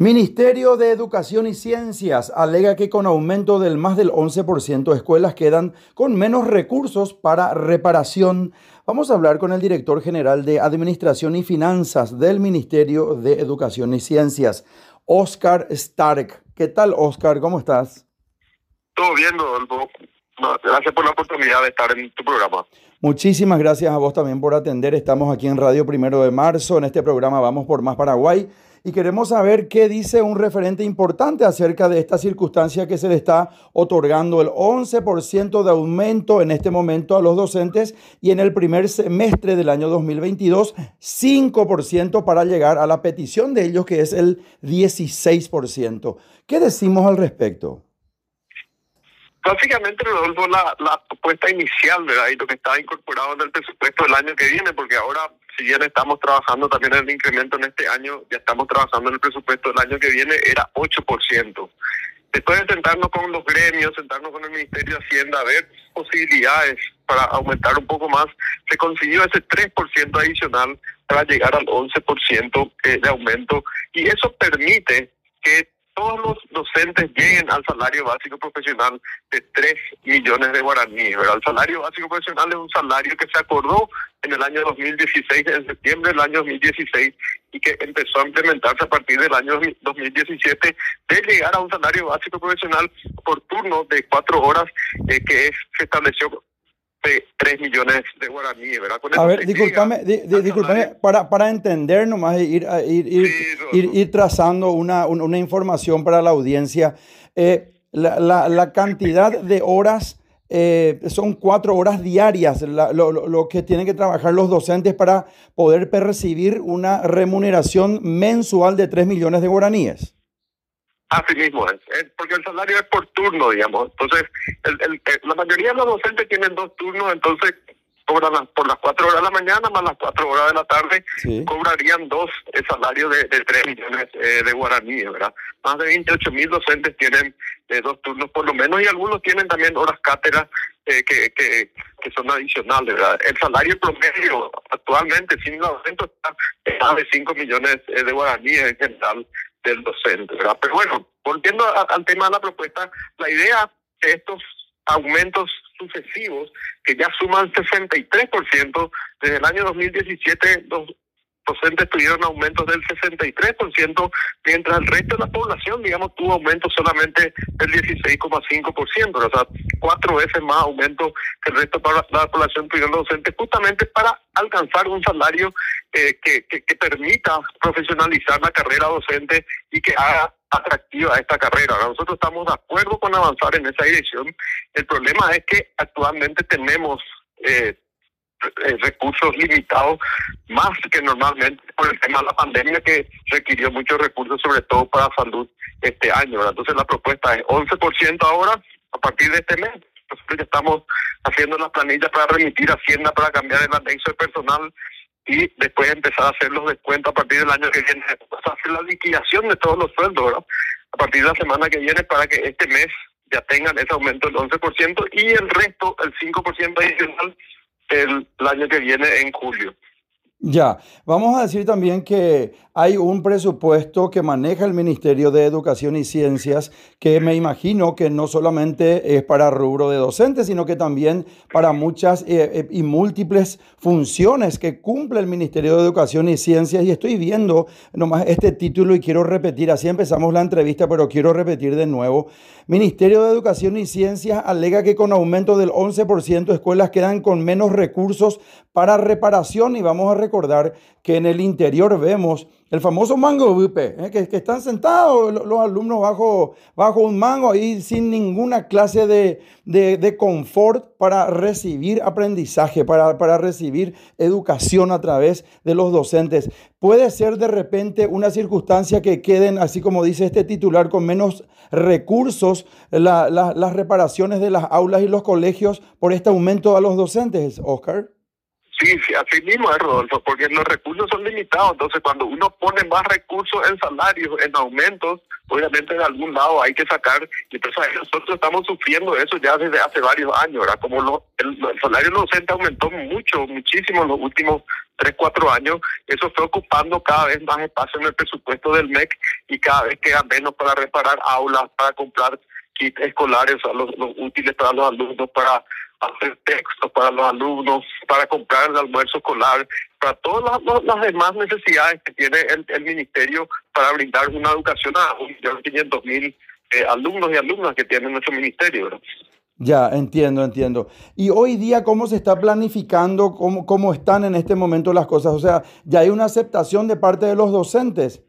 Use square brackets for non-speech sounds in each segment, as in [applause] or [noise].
Ministerio de Educación y Ciencias alega que con aumento del más del 11% escuelas quedan con menos recursos para reparación. Vamos a hablar con el director general de Administración y Finanzas del Ministerio de Educación y Ciencias, Oscar Stark. ¿Qué tal, Oscar? ¿Cómo estás? Todo bien, Rodolfo. Gracias por la oportunidad de estar en tu programa. Muchísimas gracias a vos también por atender. Estamos aquí en Radio Primero de Marzo. En este programa Vamos por Más Paraguay y queremos saber qué dice un referente importante acerca de esta circunstancia que se le está otorgando el 11% de aumento en este momento a los docentes y en el primer semestre del año 2022 5% para llegar a la petición de ellos que es el 16%. ¿Qué decimos al respecto? Básicamente, Rodolfo, la, la propuesta inicial, ¿verdad? Y lo que está incorporado en el presupuesto del año que viene, porque ahora, si bien estamos trabajando también en el incremento en este año, ya estamos trabajando en el presupuesto del año que viene, era 8%. Después de sentarnos con los gremios, sentarnos con el Ministerio de Hacienda, a ver posibilidades para aumentar un poco más, se consiguió ese 3% adicional para llegar al 11% eh, de aumento y eso permite que todos los docentes lleguen al salario básico profesional de 3 millones de guaraníes. El salario básico profesional es un salario que se acordó en el año 2016, en septiembre del año 2016, y que empezó a implementarse a partir del año 2017, de llegar a un salario básico profesional por turno de cuatro horas, eh, que es, se estableció 3 millones de guaraníes, ¿verdad? a ver, discúlpame, para, para entender nomás, ir, ir, ir, ir, trazando una, una, información para la audiencia. Eh, la, la, la, cantidad de horas eh, son cuatro horas diarias lo, lo, lo, que tienen que trabajar los docentes para poder percibir una remuneración mensual de 3 millones de guaraníes. Así mismo es, porque el salario es por turno, digamos. Entonces, el, el, eh, la mayoría de los docentes tienen dos turnos, entonces cobran por las cuatro horas de la mañana más las cuatro horas de la tarde, cobrarían dos el salario de, de 3 millones eh, de guaraníes, ¿verdad? Más de 28 mil docentes tienen eh, dos turnos por lo menos y algunos tienen también horas cátedras que, que, que son adicionales, ¿verdad? El salario promedio actualmente sin el aumento está de 5 millones de guaraníes en general del docente, ¿verdad? Pero bueno, volviendo al tema de la propuesta, la idea de estos aumentos sucesivos, que ya suman 63%, desde el año 2017 los docentes tuvieron aumentos del 63%, mientras el resto de la población, digamos, tuvo aumentos solamente del 16,5%, o sea, cuatro veces más aumento que el resto de la población tuvieron docentes, justamente para alcanzar un salario eh, que, que, permita profesionalizar la carrera docente y que haga atractiva esta carrera. Nosotros estamos de acuerdo con avanzar en esa dirección. El problema es que actualmente tenemos eh, recursos limitados más que normalmente por el tema de la pandemia que requirió muchos recursos, sobre todo para salud este año. Entonces la propuesta es 11% ahora a partir de este mes. Nosotros estamos haciendo las planillas para remitir a Hacienda para cambiar el anexo de personal y después empezar a hacer los descuentos a partir del año que viene, o hacer la liquidación de todos los sueldos, ¿verdad? A partir de la semana que viene para que este mes ya tengan ese aumento del 11% y el resto, el 5% adicional, el, año que viene en julio. Ya, vamos a decir también que hay un presupuesto que maneja el Ministerio de Educación y Ciencias que me imagino que no solamente es para rubro de docentes, sino que también para muchas eh, eh, y múltiples funciones que cumple el Ministerio de Educación y Ciencias. Y estoy viendo nomás este título y quiero repetir, así empezamos la entrevista, pero quiero repetir de nuevo. Ministerio de Educación y Ciencias alega que con aumento del 11% escuelas quedan con menos recursos para reparación y vamos a recordar que en el interior vemos el famoso mango bupe, ¿eh? que, están sentados los, alumnos bajo, bajo un mango ahí sin ninguna clase de, de, de confort para recibir aprendizaje, para, para, recibir educación a través de los docentes. Puede ser de repente una circunstancia que queden, así como dice este titular, con menos recursos la, las reparaciones de las aulas y los colegios por este aumento a los docentes, Oscar. Sí, sí, así mismo es, Rodolfo, porque los recursos son limitados. Entonces, cuando uno pone más recursos en salarios, en aumentos, obviamente de algún lado hay que sacar. Y entonces nosotros estamos sufriendo eso ya desde hace varios años. Como lo, el, salario docente aumentó mucho, muchísimo en los últimos tres, cuatro años, eso fue ocupando cada vez más espacio en el presupuesto del MEC y cada vez queda menos para reparar aulas, para comprar kits escolares, los, útiles para los alumnos, para hacer textos para los alumnos, para comprar el almuerzo escolar, para todas las, demás necesidades que tiene el, ministerio para brindar una educación a 1.500.000 eh, alumnos y alumnas que tiene nuestro ministerio. Ya, entiendo, entiendo. Y hoy día, ¿cómo se está planificando? ¿Cómo, ¿Cómo están en este momento las cosas? O sea, ¿ya hay una aceptación de parte de los docentes?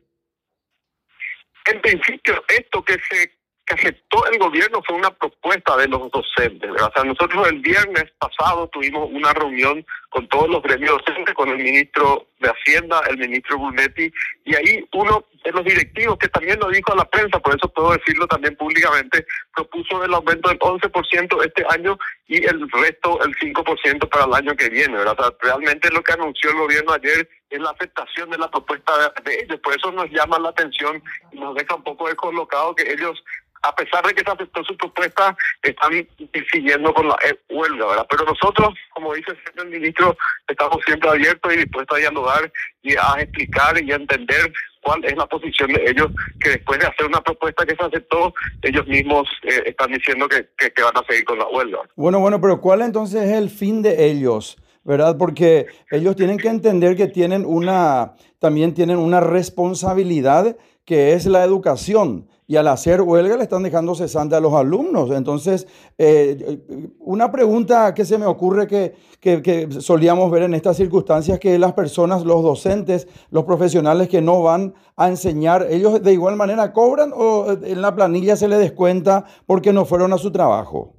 En principio, esto que se que aceptó el gobierno fue una propuesta de los docentes. O sea, nosotros el viernes pasado tuvimos una reunión con todos los gremios docentes, con el ministro de Hacienda, el ministro Brunetti, y ahí uno de los directivos, que también lo dijo a la prensa, por eso puedo decirlo también públicamente, propuso el aumento del 11% este año y el resto, el 5% para el año que viene. O sea, realmente lo que anunció el gobierno ayer es la aceptación de la propuesta de ellos. Por eso nos llama la atención y nos deja un poco descolocado que ellos a pesar de que se aceptó su propuesta, están siguiendo con la huelga, ¿verdad? Pero nosotros, como dice el ministro, estamos siempre abiertos y dispuestos a dialogar y a explicar y a entender cuál es la posición de ellos, que después de hacer una propuesta que se aceptó, ellos mismos eh, están diciendo que, que, van a seguir con la huelga. Bueno, bueno, pero ¿cuál entonces es el fin de ellos? ¿Verdad? Porque ellos tienen que entender que tienen una, también tienen una responsabilidad que es la educación y al hacer huelga le están dejando cesante a los alumnos. Entonces, eh, una pregunta que se me ocurre que, que, solíamos ver en estas circunstancias, que las personas, los docentes, los profesionales que no van a enseñar, ellos de igual manera cobran o en la planilla se les descuenta porque no fueron a su trabajo.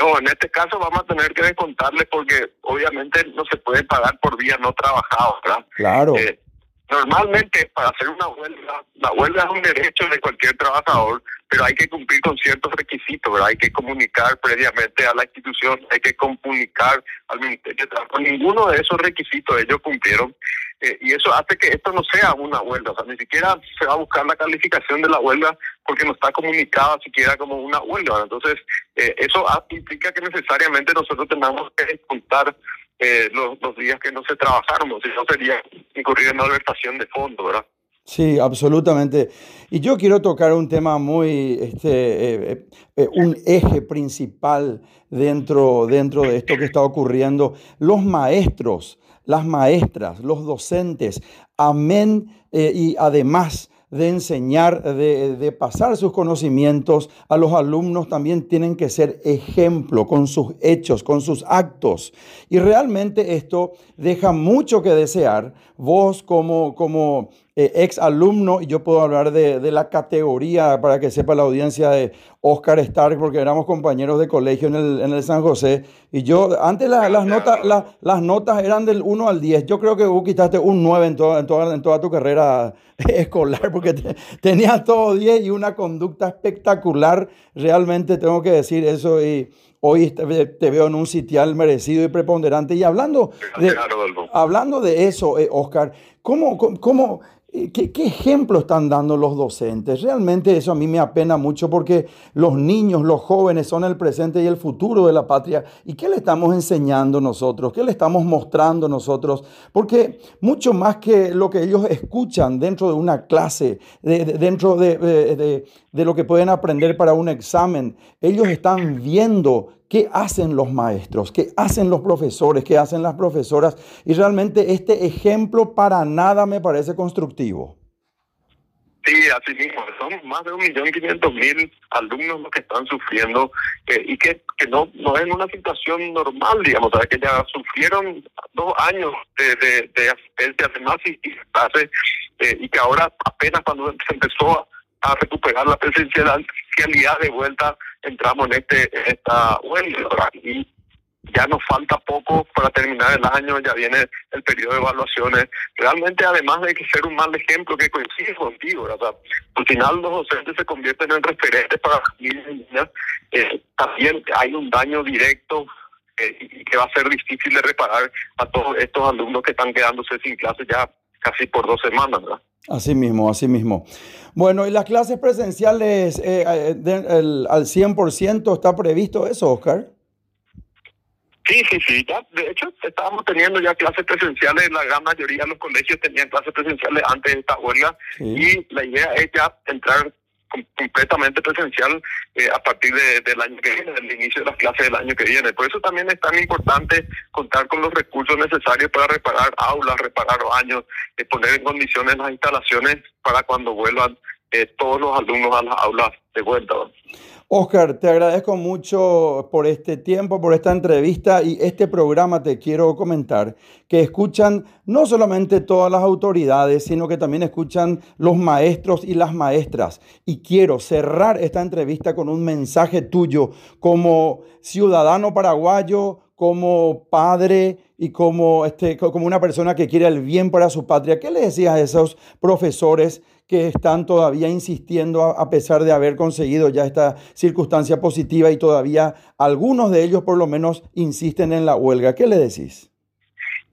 No, en este caso vamos a tener que descontarle porque obviamente no se puede pagar por día no trabajado, ¿verdad? Claro. Eh, Normalmente, para hacer una huelga, la huelga es un derecho de cualquier trabajador, pero hay que cumplir con ciertos requisitos. Hay que comunicar previamente a la institución, hay que comunicar al Ministerio de. Ninguno de esos requisitos ellos cumplieron eh, y eso hace que esto no sea una huelga, o sea, ni siquiera se va a buscar la calificación de la huelga porque no está comunicada siquiera como una huelga. Entonces, eh, eso implica que necesariamente nosotros tengamos que contar eh, los, días que no se trabajaron, si no sería incurrir en malversación de fondo, ¿verdad? Sí, absolutamente. Y yo quiero tocar un tema muy, este, eh, eh, un eje principal dentro, dentro de esto que está ocurriendo. Los maestros, las maestras, los docentes, amén y además de enseñar, de, pasar sus conocimientos a los alumnos, también tienen que ser ejemplo con sus hechos, con sus actos. Y realmente esto deja mucho que desear. Vos como, como eh, ex alumno, y yo puedo hablar de, de, la categoría para que sepa la audiencia de Oscar Stark, porque éramos compañeros de colegio en el, en el San José. Y yo, antes las, notas, las notas eran del 1 al 10. Yo creo que vos quitaste un 9 en toda, en toda, en toda tu carrera [laughs] escolar, porque [laughs] tenías todo 10 y una conducta espectacular. Realmente tengo que decir eso. Y hoy te, veo en un sitial merecido y preponderante. Y hablando de, hablando de eso, eh, Oscar, ¿cómo, cómo ¿Qué, ejemplo están dando los docentes? Realmente eso a mí me apena mucho porque los niños, los jóvenes son el presente y el futuro de la patria. ¿Y qué le estamos enseñando nosotros? ¿Qué le estamos mostrando nosotros? Porque mucho más que lo que ellos escuchan dentro de una clase, dentro de, de lo que pueden aprender para un examen, ellos están viendo qué hacen los maestros, qué hacen los profesores, qué hacen las profesoras. Y realmente este ejemplo para nada me parece constructivo. Sí, así mismo, son más de un millón quinientos mil alumnos los que están sufriendo eh, y que, no, no es una situación normal, digamos, que ya sufrieron dos años de, de, de asistencia además y, y, eh, y que ahora apenas cuando se [laughs] empezó a recuperar la presencialidad de vuelta, entramos en este esta huelga y ya nos falta poco para terminar el año, ya viene el periodo de evaluaciones. Realmente, además de que ser un mal ejemplo que coincide contigo, ¿verdad? al final los docentes se convierten en referentes para las niñas. Eh, también hay un daño directo eh, que va a ser difícil de reparar a todos estos alumnos que están quedándose sin clases ya casi por dos semanas, ¿verdad? Así mismo, así mismo. Bueno, ¿y las clases presenciales eh, eh al 100% está previsto eso, Oscar? Sí, sí, sí. Ya, de hecho, estábamos teniendo ya clases presenciales. La gran mayoría de los colegios tenían clases presenciales antes de esta huelga. Y la idea es ya entrar completamente presencial eh, a partir del año que viene, del inicio de las clases del año que viene. Por eso también es tan importante contar con los recursos necesarios para reparar aulas, reparar baños, eh, poner en condiciones las instalaciones para cuando vuelvan eh, todos los alumnos a las aulas de vuelta. Oscar, te agradezco mucho por este tiempo, por esta entrevista y este programa. Te quiero comentar que escuchan no solamente todas las autoridades, sino que también escuchan los maestros y las maestras. Y quiero cerrar esta entrevista con un mensaje tuyo como ciudadano paraguayo, como padre y como, este, como una persona que quiere el bien para su patria. ¿Qué le decías a esos profesores? Que están todavía insistiendo a pesar de haber conseguido ya esta circunstancia positiva y todavía algunos de ellos por lo menos insisten en la huelga. ¿Qué le decís?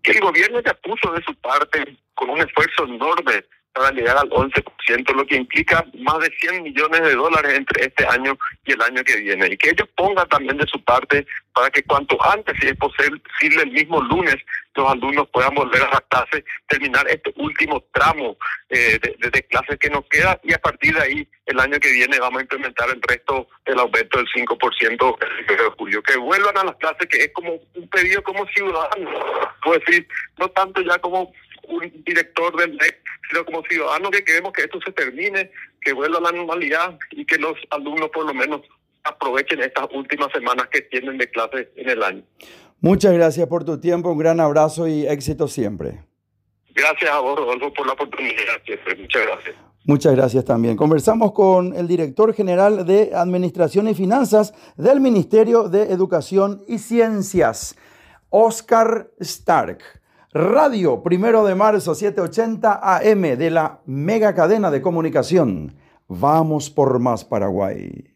Que el gobierno ya puso de su parte con un esfuerzo enorme para llegar al 11%, lo que implica más de 100 millones de dólares entre este año y el año que viene. Y que ellos pongan también de su parte para que cuanto antes, si es posible, el mismo lunes, los alumnos puedan volver a la clase, terminar este último tramo eh, de, clases que nos queda y a partir de ahí, el año que viene, vamos a implementar el resto del aumento del 5% el de julio. Que vuelvan a las clases, que es como un pedido como ciudadano, puedo decir, no tanto ya como un director del MEC, sino como ciudadanos que queremos que esto se termine, que vuelva a la normalidad y que los alumnos por lo menos aprovechen estas últimas semanas que tienen de clase en el año. Muchas gracias por tu tiempo, un gran abrazo y éxito siempre. Gracias a vos, Rodolfo, por la oportunidad Muchas gracias. Muchas gracias también. Conversamos con el director general de Administración y Finanzas del Ministerio de Educación y Ciencias, Oscar Stark. Radio, primero de marzo, 780 AM de la mega cadena de comunicación. Vamos por más Paraguay.